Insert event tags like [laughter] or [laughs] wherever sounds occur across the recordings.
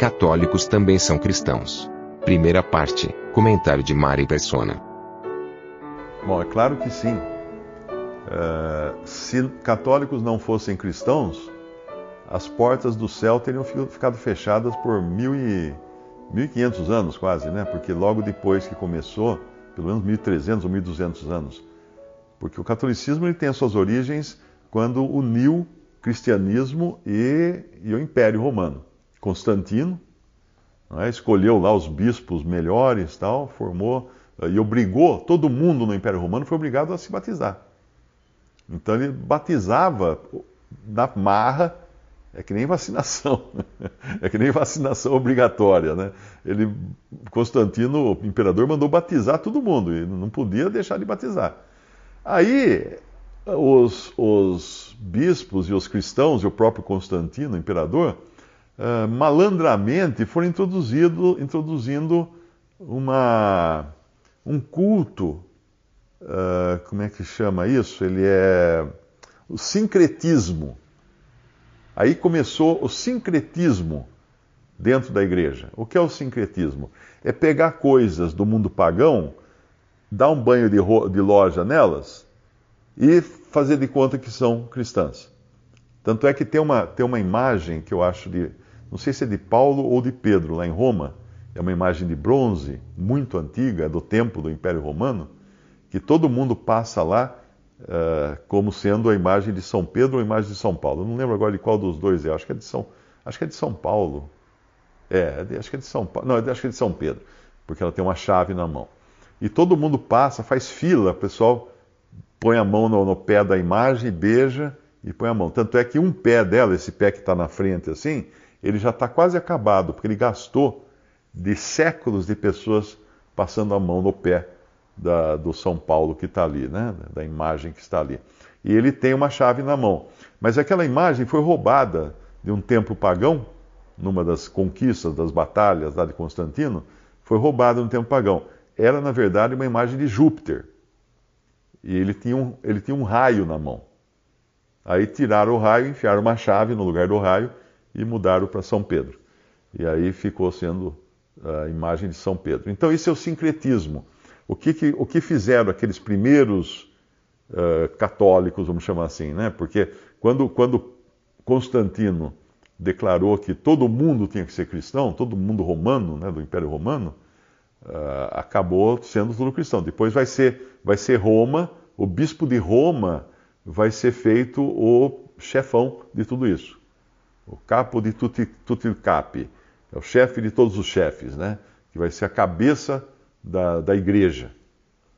Católicos também são cristãos. Primeira parte. Comentário de Mari Persona. Bom, é claro que sim. Eh, se católicos não fossem cristãos, as portas do céu teriam fi- ficado fechadas por mil e, 1.500 anos quase, né? Porque logo depois que começou, pelo menos 1.300 ou 1.200 anos. Porque o catolicismo ele tem as suas origens quando uniu cristianismo e, e o Império Romano. Constantino é? escolheu lá os bispos melhores, tal, formou eh, e obrigou todo mundo no Império Romano foi obrigado a se batizar. Então ele batizava na marra, é que nem vacinação, [laughs] é que nem vacinação obrigatória, né? Ele, Constantino, o imperador, mandou batizar todo mundo e não podia deixar de batizar. Aí os, os bispos e os cristãos e o próprio Constantino, o imperador, ah, malandramente foram introduzido, introduzindo uma, um culto, ah, como é que chama isso? Ele é o sincretismo. Aí começou o sincretismo dentro da igreja. O que é o sincretismo? É pegar coisas do mundo pagão, dar um banho de, de loja nelas e fazer de conta que são cristãs. Tanto é que tem uma, tem uma imagem que eu acho de, não sei se é de Paulo ou de Pedro, lá em Roma, é uma imagem de bronze, muito antiga, é do tempo do Império Romano, que todo mundo passa lá eh, como sendo a imagem de São Pedro ou a imagem de São Paulo. Eu não lembro agora de qual dos dois é, acho que é de São, acho que é de São Paulo. É, é acho que é de São Paulo. Não, acho que é de São Pedro, porque ela tem uma chave na mão. E todo mundo passa, faz fila, o pessoal põe a mão no, no pé da imagem, beija e põe a mão. Tanto é que um pé dela, esse pé que está na frente assim, ele já está quase acabado, porque ele gastou de séculos de pessoas passando a mão no pé da- do São Paulo que está ali, né? da imagem que está ali. E ele tem uma chave na mão. Mas aquela imagem foi roubada de um templo pagão, numa das conquistas, das batalhas lá de Constantino, foi roubada no templo pagão. Era, na verdade, uma imagem de Júpiter. E ele tinha um, ele tinha um raio na mão. Aí tiraram o raio, enfiaram uma chave no lugar do raio e mudaram para São Pedro. E aí ficou sendo a imagem de São Pedro. Então, isso é o sincretismo. O que, que- o que fizeram aqueles primeiros eh, católicos, vamos chamar assim, né? Porque quando, quando Constantino declarou que todo mundo tinha que ser cristão, todo mundo romano, né, do Império Romano, ah, acabou sendo tudo cristão. Depois vai ser, vai ser Roma, o bispo de Roma vai ser feito o chefão de tudo isso. O capo de tutti, tutti capi. É o chefe de todos os chefes, né? Que vai ser a cabeça da, da igreja.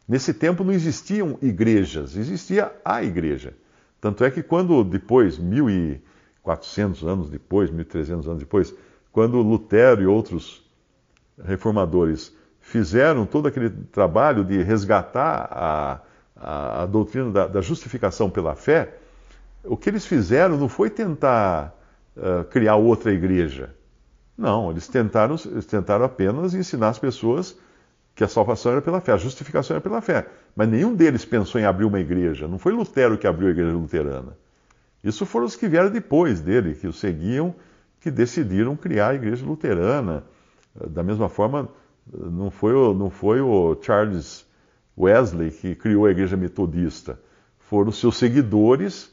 Nesse tempo não existiam igrejas, existia a igreja. Tanto é que quando depois, 1400 anos depois, 1300 anos depois, quando Lutero e outros reformadores fizeram todo aquele trabalho de resgatar a, a, a doutrina da, da justificação pela fé, o que eles fizeram não foi tentar eh, criar outra igreja. Não, eles tentaram, eles tentaram apenas ensinar as pessoas que a salvação era pela fé, a justificação era pela fé. Mas nenhum deles pensou em abrir uma igreja. Não foi Lutero que abriu a igreja luterana. Isso foram os que vieram depois dele, que o seguiam, que decidiram criar a igreja luterana. Da mesma forma, não foi não foi o Charles Wesley que criou a igreja metodista. Foram seus seguidores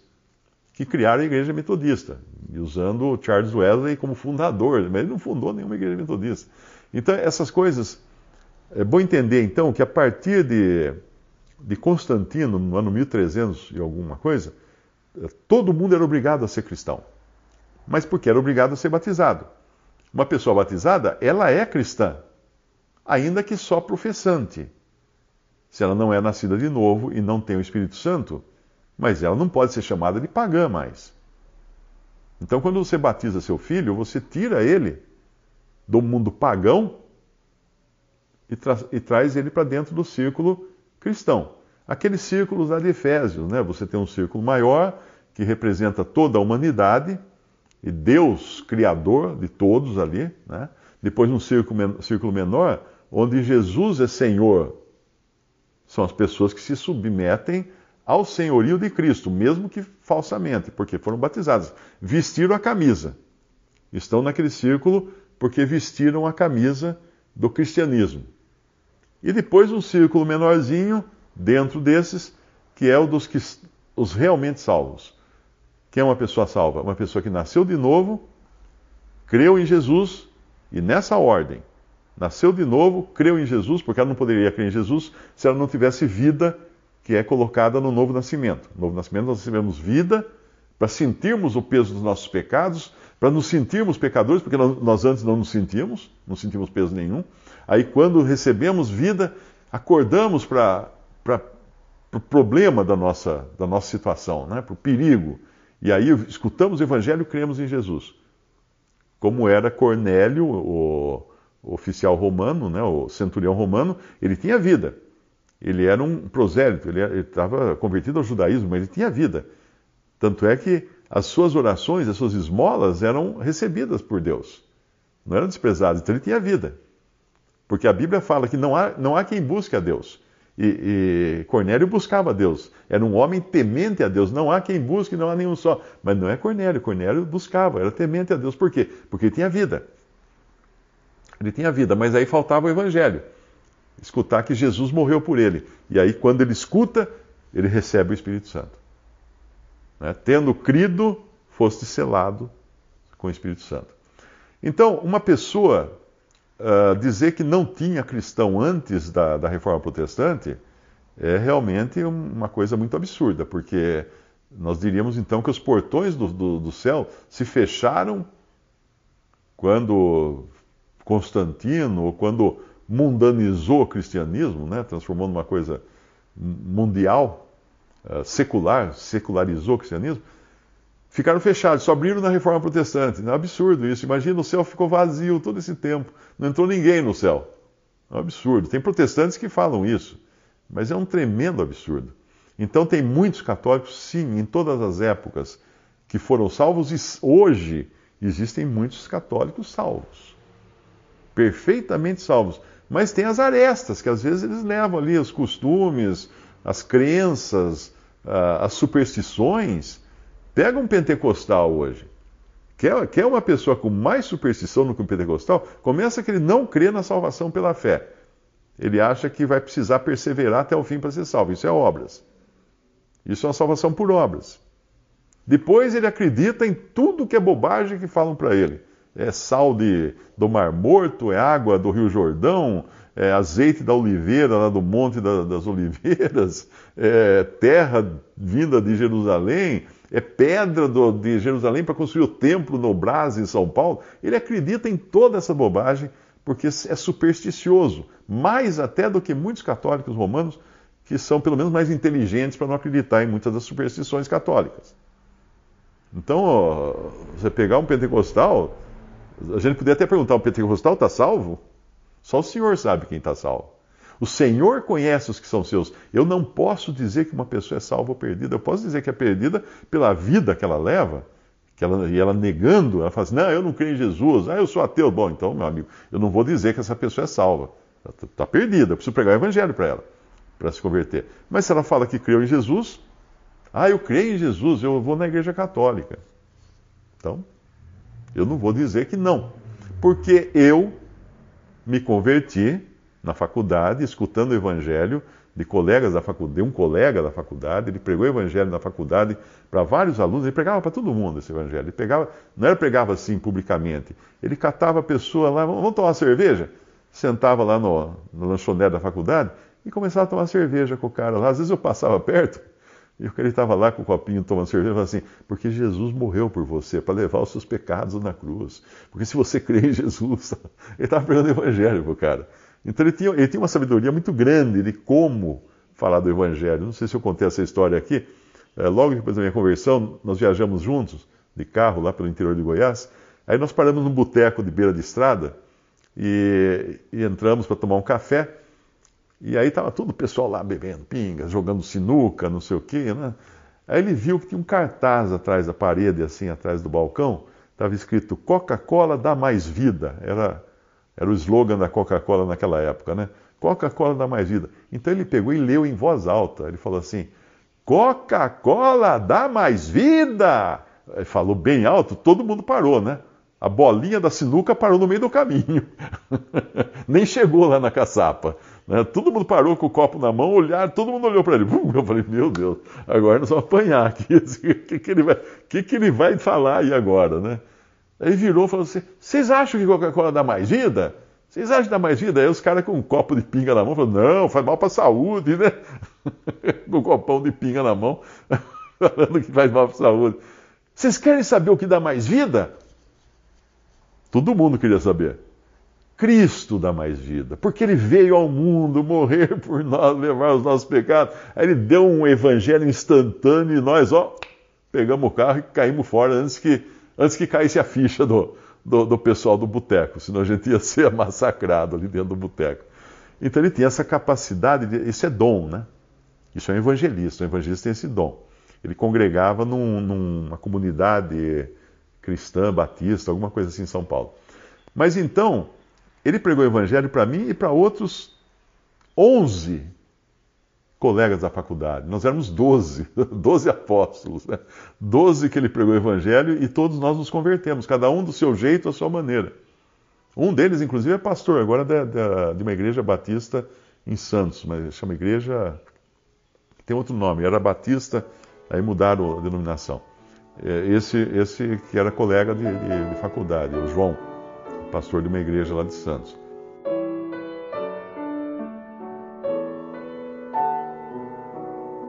que criaram a igreja metodista, usando o Charles Wesley como fundador, mas ele não fundou nenhuma igreja metodista. Então, essas coisas. É bom entender, então, que a partir de, de Constantino, no ano 1300 e alguma coisa, todo mundo era obrigado a ser cristão. Mas porque era obrigado a ser batizado. Uma pessoa batizada, ela é cristã, ainda que só professante. Se ela não é nascida de novo e não tem o Espírito Santo, mas ela não pode ser chamada de pagã mais. Então, quando você batiza seu filho, você tira ele do mundo pagão e, tra e traz ele para dentro do círculo cristão. Aqueles círculos lá de Efésios, né? Você tem um círculo maior que representa toda a humanidade e Deus, Criador de todos ali, né? Depois um círculo, círculo menor, onde Jesus é Senhor. São as pessoas que se submetem ao senhorio de Cristo, mesmo que falsamente, porque foram batizadas. Vestiram a camisa. Estão naquele círculo porque vestiram a camisa do cristianismo. E depois um círculo menorzinho dentro desses, que é o dos que, os realmente salvos. Quem é uma pessoa salva? Uma pessoa que nasceu de novo, creu em Jesus e nessa ordem. Nasceu de novo, creu em Jesus, porque ela não poderia crer em Jesus se ela não tivesse vida que é colocada no novo nascimento. No novo nascimento nós recebemos vida para sentirmos o peso dos nossos pecados, para nos sentirmos pecadores, porque nós antes não nos sentíamos, não sentimos peso nenhum. Aí quando recebemos vida, acordamos para o pro problema da nossa, da nossa situação, né? para o perigo. E aí escutamos o Evangelho e cremos em Jesus. Como era Cornélio, o, oficial romano, né? o centurião romano, ele tinha vida. Ele era um prosélito, ele estava convertido ao judaísmo, mas ele tinha vida. Tanto é que as suas orações, as suas esmolas eram recebidas por Deus. Não eram desprezadas, então ele tinha vida. Porque a Bíblia fala que não há, não há quem busque a Deus. E, e Cornélio buscava a Deus. Era um homem temente a Deus. Não há quem busque, não há nenhum só. Mas não é Cornélio. Cornélio buscava, era temente a Deus. Por quê? Porque ele tinha vida. Ele tinha vida, mas aí faltava o evangelho. Escutar que Jesus morreu por ele. E aí, quando ele escuta, ele recebe o Espírito Santo. Né? Tendo crido, foste selado com o Espírito Santo. Então, uma pessoa uh, dizer que não tinha cristão antes da, da reforma protestante é realmente uma coisa muito absurda, porque nós diríamos então que os portões do, do, do céu se fecharam quando Constantino, ou quando mundanizou o cristianismo, né, transformou numa coisa mundial, uh, secular, secularizou o cristianismo, ficaram fechados, só abriram na reforma protestante. É um absurdo isso. Imagina, o céu ficou vazio todo esse tempo. Não entrou ninguém no céu. É um absurdo. Tem protestantes que falam isso, mas é um tremendo absurdo. Então, tem muitos católicos, sim, em todas as épocas, que foram salvos e hoje existem muitos católicos salvos. Perfeitamente salvos. Mas tem as arestas, que às vezes eles levam ali os costumes, as crenças, as superstições Pega um pentecostal hoje. Quer, quer uma pessoa com mais superstição do que um pentecostal? Começa que ele não crê na salvação pela fé. Ele acha que vai precisar perseverar até o fim para ser salvo. Isso é obras. Isso é uma salvação por obras. Depois ele acredita em tudo que é bobagem que falam para ele. É sal de, do Mar Morto, é água do Rio Jordão, é azeite da oliveira, lá do Monte da, das Oliveiras, [laughs] é terra vinda de Jerusalém é pedra do, de Jerusalém para construir o templo no Brás, em São Paulo. Ele acredita em toda essa bobagem porque é supersticioso, mais até do que muitos católicos romanos que são pelo menos mais inteligentes para não acreditar em muitas das superstições católicas. Então, você pegar um pentecostal, a gente poderia até perguntar: o pentecostal está salvo? Só o Senhor sabe quem está salvo. O Senhor conhece os que são seus. Eu não posso dizer que uma pessoa é salva ou perdida. Eu posso dizer que é perdida pela vida que ela leva. Que ela, e ela negando, ela fala assim: não, eu não creio em Jesus, ah, eu sou ateu. Bom, então, meu amigo, eu não vou dizer que essa pessoa é salva. Está tá perdida, eu preciso pregar o evangelho para ela, para se converter. Mas se ela fala que creu em Jesus, ah, eu creio em Jesus, eu vou na igreja católica. Então, eu não vou dizer que não, porque eu me converti na faculdade, escutando o evangelho de colegas da faculdade, de um colega da faculdade, ele pregou o evangelho na faculdade para vários alunos, ele pregava para todo mundo esse evangelho. Ele pegava, não era pregava assim publicamente, ele catava a pessoa lá, vamos tomar cerveja? Sentava lá no, no lanchonete da faculdade e começava a tomar cerveja com o cara lá. Às vezes eu passava perto e cara estava lá com o copinho tomando cerveja e falava assim: porque Jesus morreu por você, para levar os seus pecados na cruz. Porque se você crê em Jesus, [laughs] ele estava pregando o evangelho para o cara. Então ele tinha, ele tinha uma sabedoria muito grande de como falar do Evangelho. Não sei se eu contei essa história aqui. É, logo depois da minha conversão, nós viajamos juntos de carro lá pelo interior de Goiás. Aí nós paramos num boteco de beira de estrada e, e entramos para tomar um café. E aí estava todo o pessoal lá bebendo pingas, jogando sinuca, não sei o quê, né? Aí ele viu que tinha um cartaz atrás da parede, assim, atrás do balcão, estava escrito Coca-Cola dá mais vida. Era, era o slogan da Coca-Cola naquela época, né? Coca-Cola dá mais vida. Então ele pegou e leu em voz alta. Ele falou assim: Coca-Cola dá mais vida! Ele falou bem alto, todo mundo parou, né? A bolinha da sinuca parou no meio do caminho. [laughs] Nem chegou lá na caçapa. Né? Todo mundo parou com o copo na mão, olhar, todo mundo olhou para ele. Eu falei, meu Deus, agora nós vamos apanhar aqui. [laughs] O que, que, ele, vai, que, que ele vai falar aí agora, né? Aí virou e falou assim: vocês acham que Coca-Cola dá mais vida? Vocês acham que dá mais vida? Aí os caras com um copo de pinga na mão falaram: não, faz mal para a saúde, né? [laughs] com um copão de pinga na mão, [laughs] falando que faz mal para a saúde. Vocês querem saber o que dá mais vida? Todo mundo queria saber. Cristo dá mais vida, porque ele veio ao mundo morrer [laughs] por nós, levar os nossos pecados. Aí ele deu um evangelho instantâneo e nós, ó, pegamos o carro e caímos fora antes que, antes que caísse a ficha do, do, do pessoal do boteco, senão a gente ia ser [laughs] massacrado ali dentro do boteco. Então ele tem essa capacidade, de, isso é dom, né? Isso é um evangelista, um evangelista tem esse dom. Ele congregava num, numa comunidade cristã, batista, alguma coisa assim em São Paulo. Mas então, ele pregou o evangelho para mim e para outros 11 colegas da faculdade. Nós éramos 12, 12 [laughs] apóstolos, né? 12 que ele pregou o evangelho e todos nós nos convertemos, cada um do seu jeito, à sua maneira. Um deles, inclusive, é pastor, agora de, de uma igreja batista em Santos, mas chama igreja. tem outro nome, era batista, aí mudaram a denominação. É, esse, esse que era colega de, de, de faculdade, o João, pastor de uma igreja lá de Santos.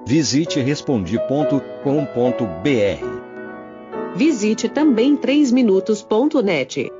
Visite respondi.com.br. Visite também 3minutos.net.